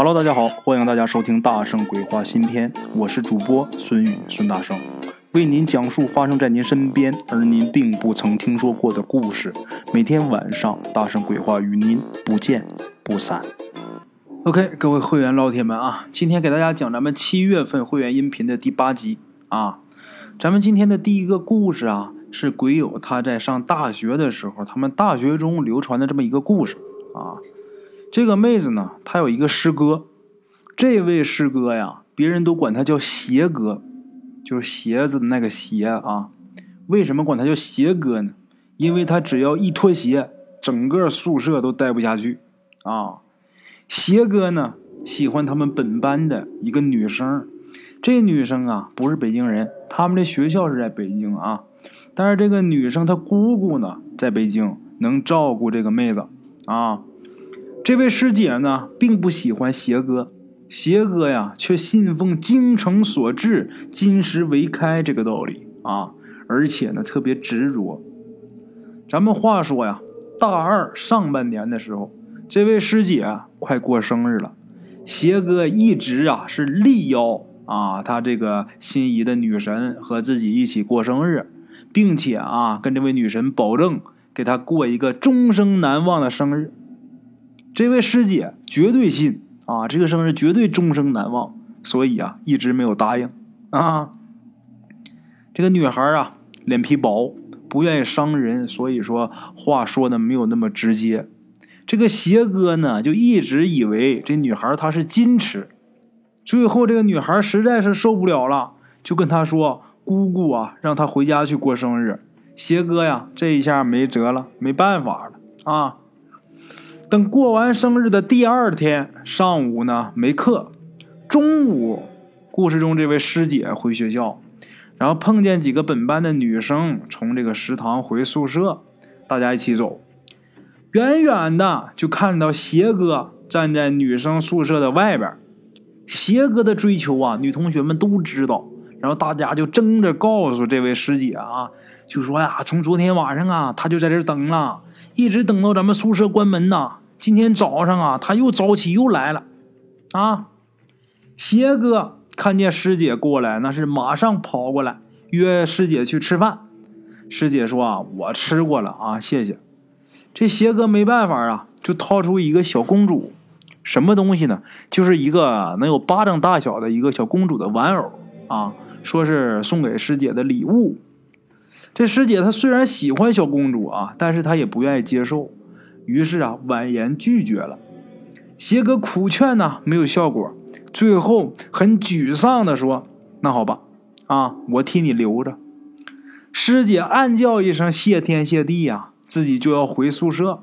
Hello，大家好，欢迎大家收听《大圣鬼话》新篇，我是主播孙宇，孙大圣为您讲述发生在您身边而您并不曾听说过的故事。每天晚上，《大圣鬼话》与您不见不散。OK，各位会员老铁们啊，今天给大家讲咱们七月份会员音频的第八集啊。咱们今天的第一个故事啊，是鬼友他在上大学的时候，他们大学中流传的这么一个故事啊。这个妹子呢，她有一个师哥，这位师哥呀，别人都管他叫鞋哥，就是鞋子的那个鞋啊。为什么管他叫鞋哥呢？因为他只要一脱鞋，整个宿舍都待不下去啊。鞋哥呢，喜欢他们本班的一个女生，这女生啊不是北京人，他们的学校是在北京啊，但是这个女生她姑姑呢在北京，能照顾这个妹子啊。这位师姐呢，并不喜欢邪哥，邪哥呀，却信奉精诚所至，金石为开这个道理啊，而且呢，特别执着。咱们话说呀，大二上半年的时候，这位师姐快过生日了，邪哥一直啊是力邀啊他这个心仪的女神和自己一起过生日，并且啊跟这位女神保证给她过一个终生难忘的生日。这位师姐绝对信啊，这个生日绝对终生难忘，所以啊，一直没有答应啊。这个女孩啊，脸皮薄，不愿意伤人，所以说话说的没有那么直接。这个邪哥呢，就一直以为这女孩她是矜持，最后这个女孩实在是受不了了，就跟他说：“姑姑啊，让她回家去过生日。”邪哥呀，这一下没辙了，没办法了啊。等过完生日的第二天上午呢，没课。中午，故事中这位师姐回学校，然后碰见几个本班的女生从这个食堂回宿舍，大家一起走。远远的就看到邪哥站在女生宿舍的外边。邪哥的追求啊，女同学们都知道。然后大家就争着告诉这位师姐啊，就说呀，从昨天晚上啊，他就在这等了。一直等到咱们宿舍关门呐！今天早上啊，他又早起又来了，啊！邪哥看见师姐过来，那是马上跑过来约师姐去吃饭。师姐说啊，我吃过了啊，谢谢。这邪哥没办法啊，就掏出一个小公主，什么东西呢？就是一个能有巴掌大小的一个小公主的玩偶啊，说是送给师姐的礼物。这师姐她虽然喜欢小公主啊，但是她也不愿意接受，于是啊婉言拒绝了。邪哥苦劝呢没有效果，最后很沮丧的说：“那好吧，啊我替你留着。”师姐暗叫一声谢天谢地呀，自己就要回宿舍。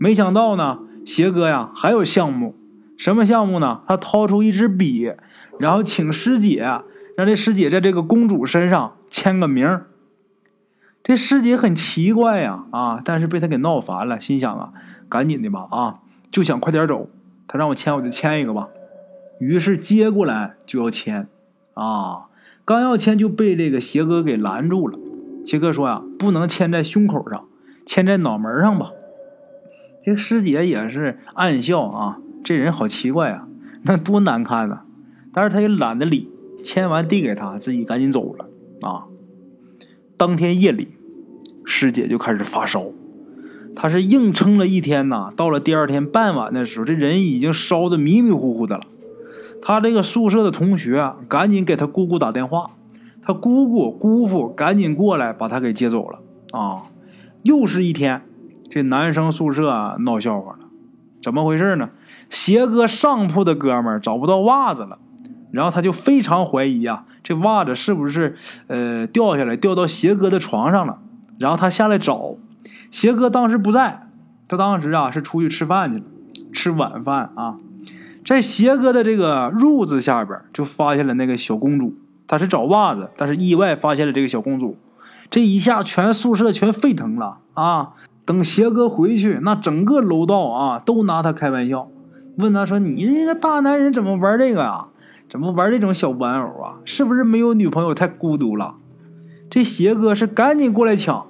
没想到呢，邪哥呀还有项目，什么项目呢？他掏出一支笔，然后请师姐让这师姐在这个公主身上签个名。这师姐很奇怪呀，啊，但是被他给闹烦了，心想啊，赶紧的吧，啊，就想快点走。他让我签，我就签一个吧。于是接过来就要签，啊，刚要签就被这个邪哥给拦住了。邪哥说呀，不能签在胸口上，签在脑门上吧。这师姐也是暗笑啊，这人好奇怪啊，那多难看啊。但是他也懒得理，签完递给他，自己赶紧走了啊。当天夜里，师姐就开始发烧，她是硬撑了一天呐。到了第二天傍晚的时候，这人已经烧的迷迷糊糊的了。她这个宿舍的同学赶紧给她姑姑打电话，她姑姑姑父赶紧过来把她给接走了。啊，又是一天，这男生宿舍闹笑话了，怎么回事呢？鞋哥上铺的哥们找不到袜子了。然后他就非常怀疑啊，这袜子是不是呃掉下来掉到邪哥的床上了？然后他下来找，邪哥当时不在，他当时啊是出去吃饭去了，吃晚饭啊，在邪哥的这个褥子下边就发现了那个小公主，他是找袜子，但是意外发现了这个小公主，这一下全宿舍全沸腾了啊！等邪哥回去，那整个楼道啊都拿他开玩笑，问他说：“你这个大男人怎么玩这个呀？”怎么玩这种小玩偶啊？是不是没有女朋友太孤独了？这邪哥是赶紧过来抢，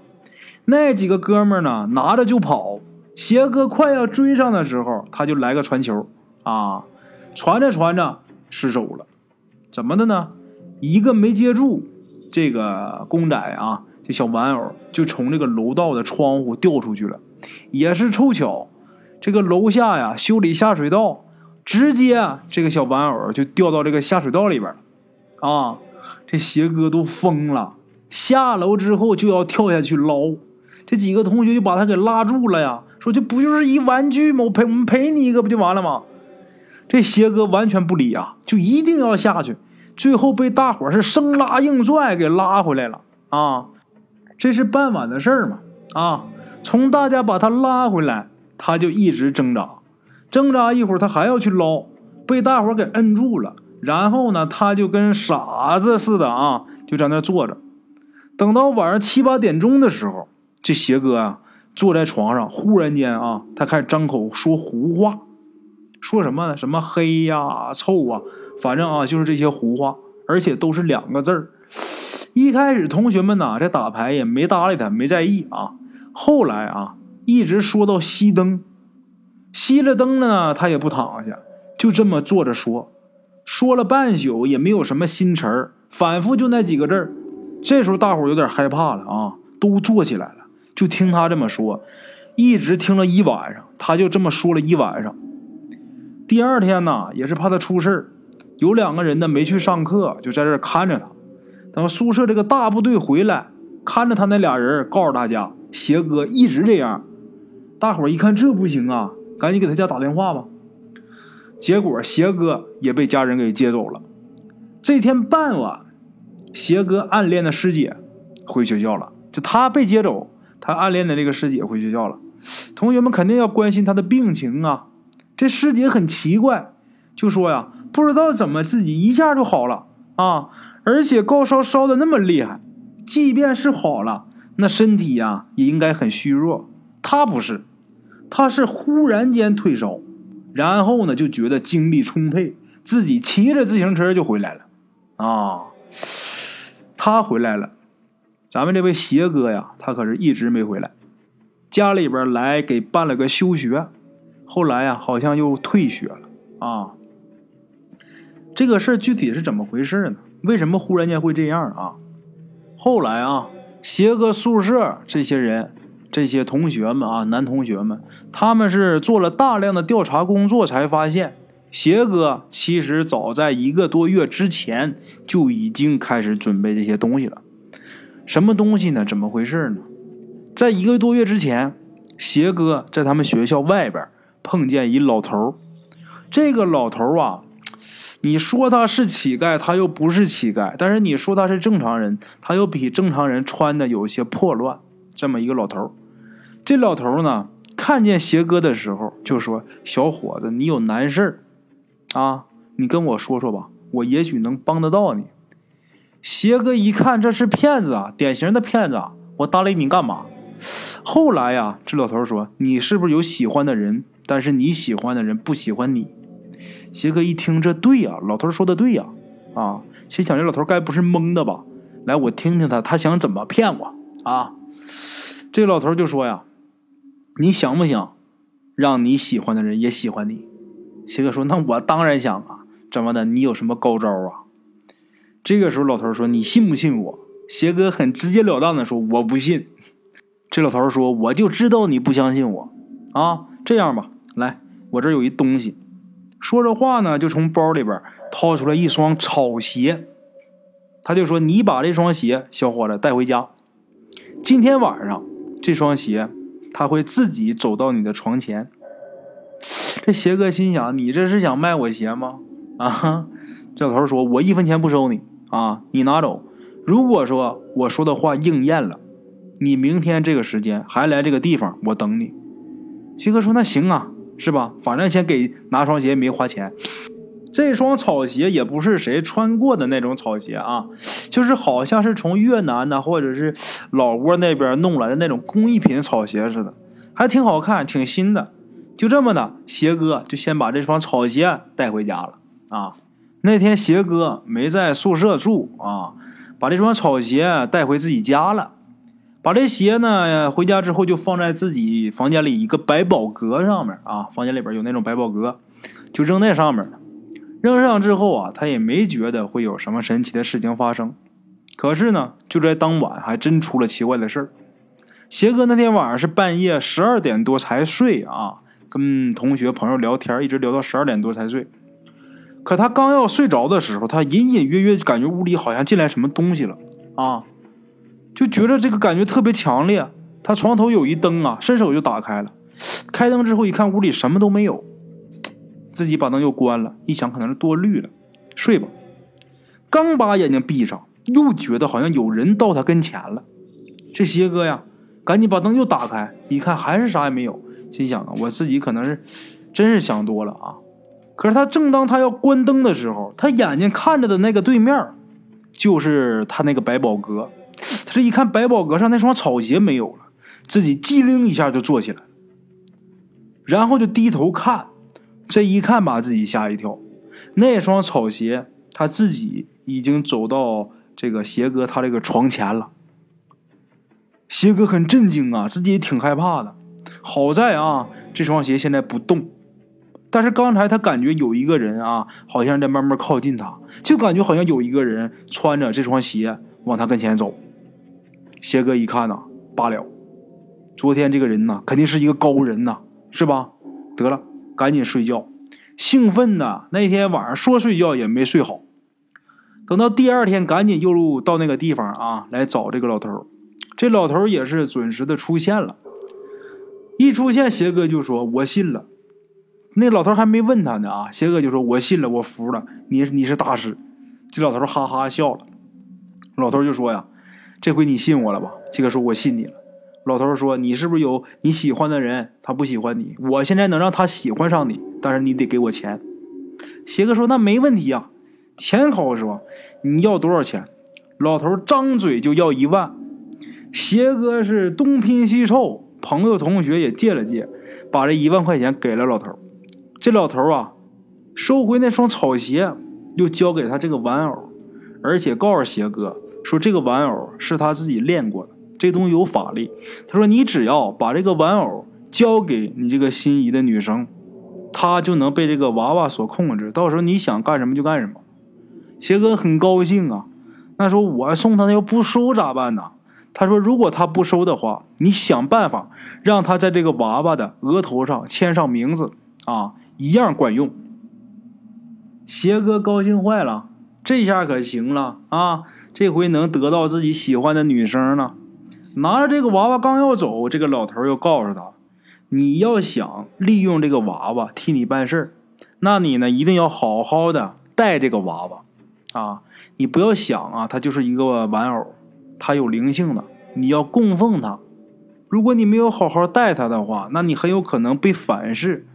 那几个哥们呢拿着就跑。邪哥快要追上的时候，他就来个传球啊！传着传着失手了，怎么的呢？一个没接住这个公仔啊，这小玩偶就从这个楼道的窗户掉出去了。也是凑巧，这个楼下呀修理下水道，直接这个小玩偶就掉到这个下水道里边了。啊，这邪哥都疯了，下楼之后就要跳下去捞。这几个同学就把他给拉住了呀，说这不就是一玩具吗？我赔我们赔你一个不就完了吗？这邪哥完全不理啊，就一定要下去。最后被大伙是生拉硬拽给拉回来了啊！这是傍晚的事儿嘛啊！从大家把他拉回来，他就一直挣扎，挣扎一会儿他还要去捞，被大伙给摁住了。然后呢，他就跟傻子似的啊，就在那坐着。等到晚上七八点钟的时候，这邪哥啊坐在床上，忽然间啊，他开始张口说胡话，说什么呢？什么黑呀、臭啊。反正啊，就是这些胡话，而且都是两个字儿。一开始同学们呐在打牌也没搭理他，没在意啊。后来啊，一直说到熄灯，熄了灯呢，他也不躺下，就这么坐着说，说了半宿也没有什么新词儿，反复就那几个字儿。这时候大伙有点害怕了啊，都坐起来了，就听他这么说，一直听了一晚上，他就这么说了一晚上。第二天呢，也是怕他出事儿。有两个人呢没去上课，就在这看着他。等宿舍这个大部队回来，看着他那俩人，告诉大家邪哥一直这样。大伙一看这不行啊，赶紧给他家打电话吧。结果邪哥也被家人给接走了。这天傍晚，邪哥暗恋的师姐回学校了，就他被接走，他暗恋的这个师姐回学校了。同学们肯定要关心他的病情啊。这师姐很奇怪，就说呀。不知道怎么自己一下就好了啊！而且高烧烧的那么厉害，即便是好了，那身体呀也应该很虚弱。他不是，他是忽然间退烧，然后呢就觉得精力充沛，自己骑着自行车就回来了。啊，他回来了，咱们这位邪哥呀，他可是一直没回来。家里边来给办了个休学，后来呀好像又退学了啊。这个事儿具体是怎么回事呢？为什么忽然间会这样啊？后来啊，邪哥宿舍这些人、这些同学们啊，男同学们，他们是做了大量的调查工作，才发现邪哥其实早在一个多月之前就已经开始准备这些东西了。什么东西呢？怎么回事呢？在一个多月之前，邪哥在他们学校外边碰见一老头这个老头啊。你说他是乞丐，他又不是乞丐；但是你说他是正常人，他又比正常人穿的有些破乱。这么一个老头这老头呢，看见邪哥的时候就说：“小伙子，你有难事啊？你跟我说说吧，我也许能帮得到你。”邪哥一看这是骗子啊，典型的骗子啊！我搭理你干嘛？后来呀，这老头说：“你是不是有喜欢的人？但是你喜欢的人不喜欢你。”邪哥一听，这对呀，老头说的对呀，啊，心想这老头该不是蒙的吧？来，我听听他，他想怎么骗我啊？这老头就说呀：“你想不想让你喜欢的人也喜欢你？”邪哥说：“那我当然想啊，怎么的？你有什么高招啊？”这个时候，老头说：“你信不信我？”邪哥很直截了当的说：“我不信。”这老头说：“我就知道你不相信我啊！这样吧，来，我这有一东西。”说着话呢，就从包里边掏出来一双草鞋，他就说：“你把这双鞋，小伙子带回家。今天晚上，这双鞋他会自己走到你的床前。”这邪哥心想：“你这是想卖我鞋吗？”啊！这老头说：“我一分钱不收你啊，你拿走。如果说我说的话应验了，你明天这个时间还来这个地方，我等你。”邪哥说：“那行啊。”是吧？反正先给拿双鞋没花钱，这双草鞋也不是谁穿过的那种草鞋啊，就是好像是从越南呢，或者是老挝那边弄来的那种工艺品草鞋似的，还挺好看，挺新的。就这么的，鞋哥就先把这双草鞋带回家了啊。那天鞋哥没在宿舍住啊，把这双草鞋带回自己家了。把这鞋呢，回家之后就放在自己房间里一个百宝阁上面啊，房间里边有那种百宝阁，就扔那上面。扔上之后啊，他也没觉得会有什么神奇的事情发生。可是呢，就在当晚，还真出了奇怪的事儿。邪哥那天晚上是半夜十二点多才睡啊，跟同学朋友聊天，一直聊到十二点多才睡。可他刚要睡着的时候，他隐隐约约感觉屋里好像进来什么东西了啊，就觉得这个感觉特别强烈。他床头有一灯啊，伸手就打开了。开灯之后一看，屋里什么都没有。自己把灯又关了，一想可能是多虑了，睡吧。刚把眼睛闭上，又觉得好像有人到他跟前了。这邪哥呀，赶紧把灯又打开，一看还是啥也没有，心想啊，我自己可能是真是想多了啊。可是他正当他要关灯的时候，他眼睛看着的那个对面，就是他那个百宝阁。他这一看，百宝阁上那双草鞋没有了，自己机灵一下就坐起来，然后就低头看。这一看把自己吓一跳，那双草鞋他自己已经走到这个鞋哥他这个床前了。鞋哥很震惊啊，自己也挺害怕的。好在啊，这双鞋现在不动，但是刚才他感觉有一个人啊，好像在慢慢靠近他，就感觉好像有一个人穿着这双鞋往他跟前走。鞋哥一看呐，罢了，昨天这个人呐，肯定是一个高人呐，是吧？得了。赶紧睡觉，兴奋的那天晚上说睡觉也没睡好。等到第二天，赶紧又到那个地方啊，来找这个老头。这老头也是准时的出现了。一出现，邪哥就说：“我信了。”那老头还没问他呢啊，邪哥就说：“我信了，我服了，你你是大师。”这老头哈哈笑了。老头就说：“呀，这回你信我了吧？”邪哥说：“我信你了。”老头说：“你是不是有你喜欢的人？他不喜欢你。我现在能让他喜欢上你，但是你得给我钱。”邪哥说：“那没问题呀，钱好说。你要多少钱？”老头张嘴就要一万。邪哥是东拼西凑，朋友同学也借了借，把这一万块钱给了老头。这老头啊，收回那双草鞋，又交给他这个玩偶，而且告诉邪哥说：“这个玩偶是他自己练过的。”这东西有法力，他说：“你只要把这个玩偶交给你这个心仪的女生，她就能被这个娃娃所控制。到时候你想干什么就干什么。”邪哥很高兴啊，那说：“我送他，他要不收咋办呢？”他说：“如果他不收的话，你想办法让他在这个娃娃的额头上签上名字啊，一样管用。”邪哥高兴坏了，这下可行了啊！这回能得到自己喜欢的女生了。拿着这个娃娃刚要走，这个老头又告诉他：“你要想利用这个娃娃替你办事那你呢一定要好好的带这个娃娃啊！你不要想啊，它就是一个玩偶，它有灵性的，你要供奉它。如果你没有好好带它的话，那你很有可能被反噬。”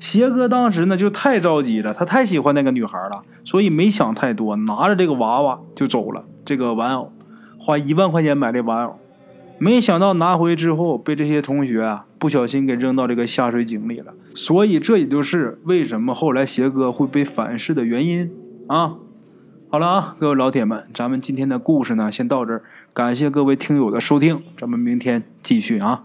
邪哥当时呢就太着急了，他太喜欢那个女孩了，所以没想太多，拿着这个娃娃就走了。这个玩偶花一万块钱买这玩偶。没想到拿回之后被这些同学啊不小心给扔到这个下水井里了，所以这也就是为什么后来邪哥会被反噬的原因啊。好了啊，各位老铁们，咱们今天的故事呢先到这儿，感谢各位听友的收听，咱们明天继续啊。